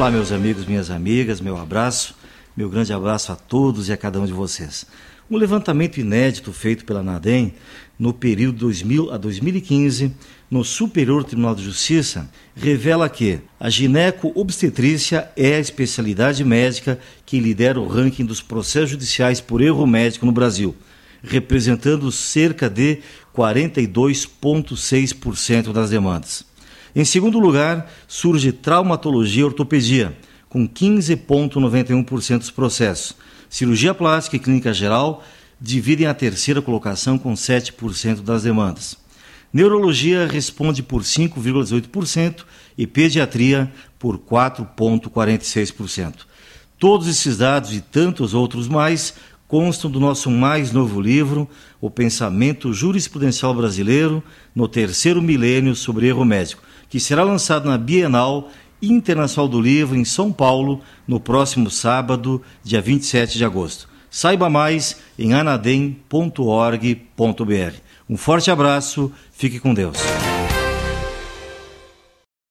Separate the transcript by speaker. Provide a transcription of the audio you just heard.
Speaker 1: Olá, meus amigos, minhas amigas, meu abraço, meu grande abraço a todos e a cada um de vocês. Um levantamento inédito feito pela NADEM no período 2000 a 2015 no Superior Tribunal de Justiça revela que a gineco-obstetrícia é a especialidade médica que lidera o ranking dos processos judiciais por erro médico no Brasil, representando cerca de 42,6% das demandas. Em segundo lugar, surge traumatologia e ortopedia, com 15,91% dos processos. Cirurgia plástica e clínica geral dividem a terceira colocação com 7% das demandas. Neurologia responde por 5,18% e pediatria por 4,46%. Todos esses dados e tantos outros mais constam do nosso mais novo livro, O Pensamento Jurisprudencial Brasileiro no Terceiro Milênio sobre Erro Médico, que será lançado na Bienal Internacional do Livro em São Paulo no próximo sábado, dia 27 de agosto. Saiba mais em anadem.org.br. Um forte abraço, fique com Deus.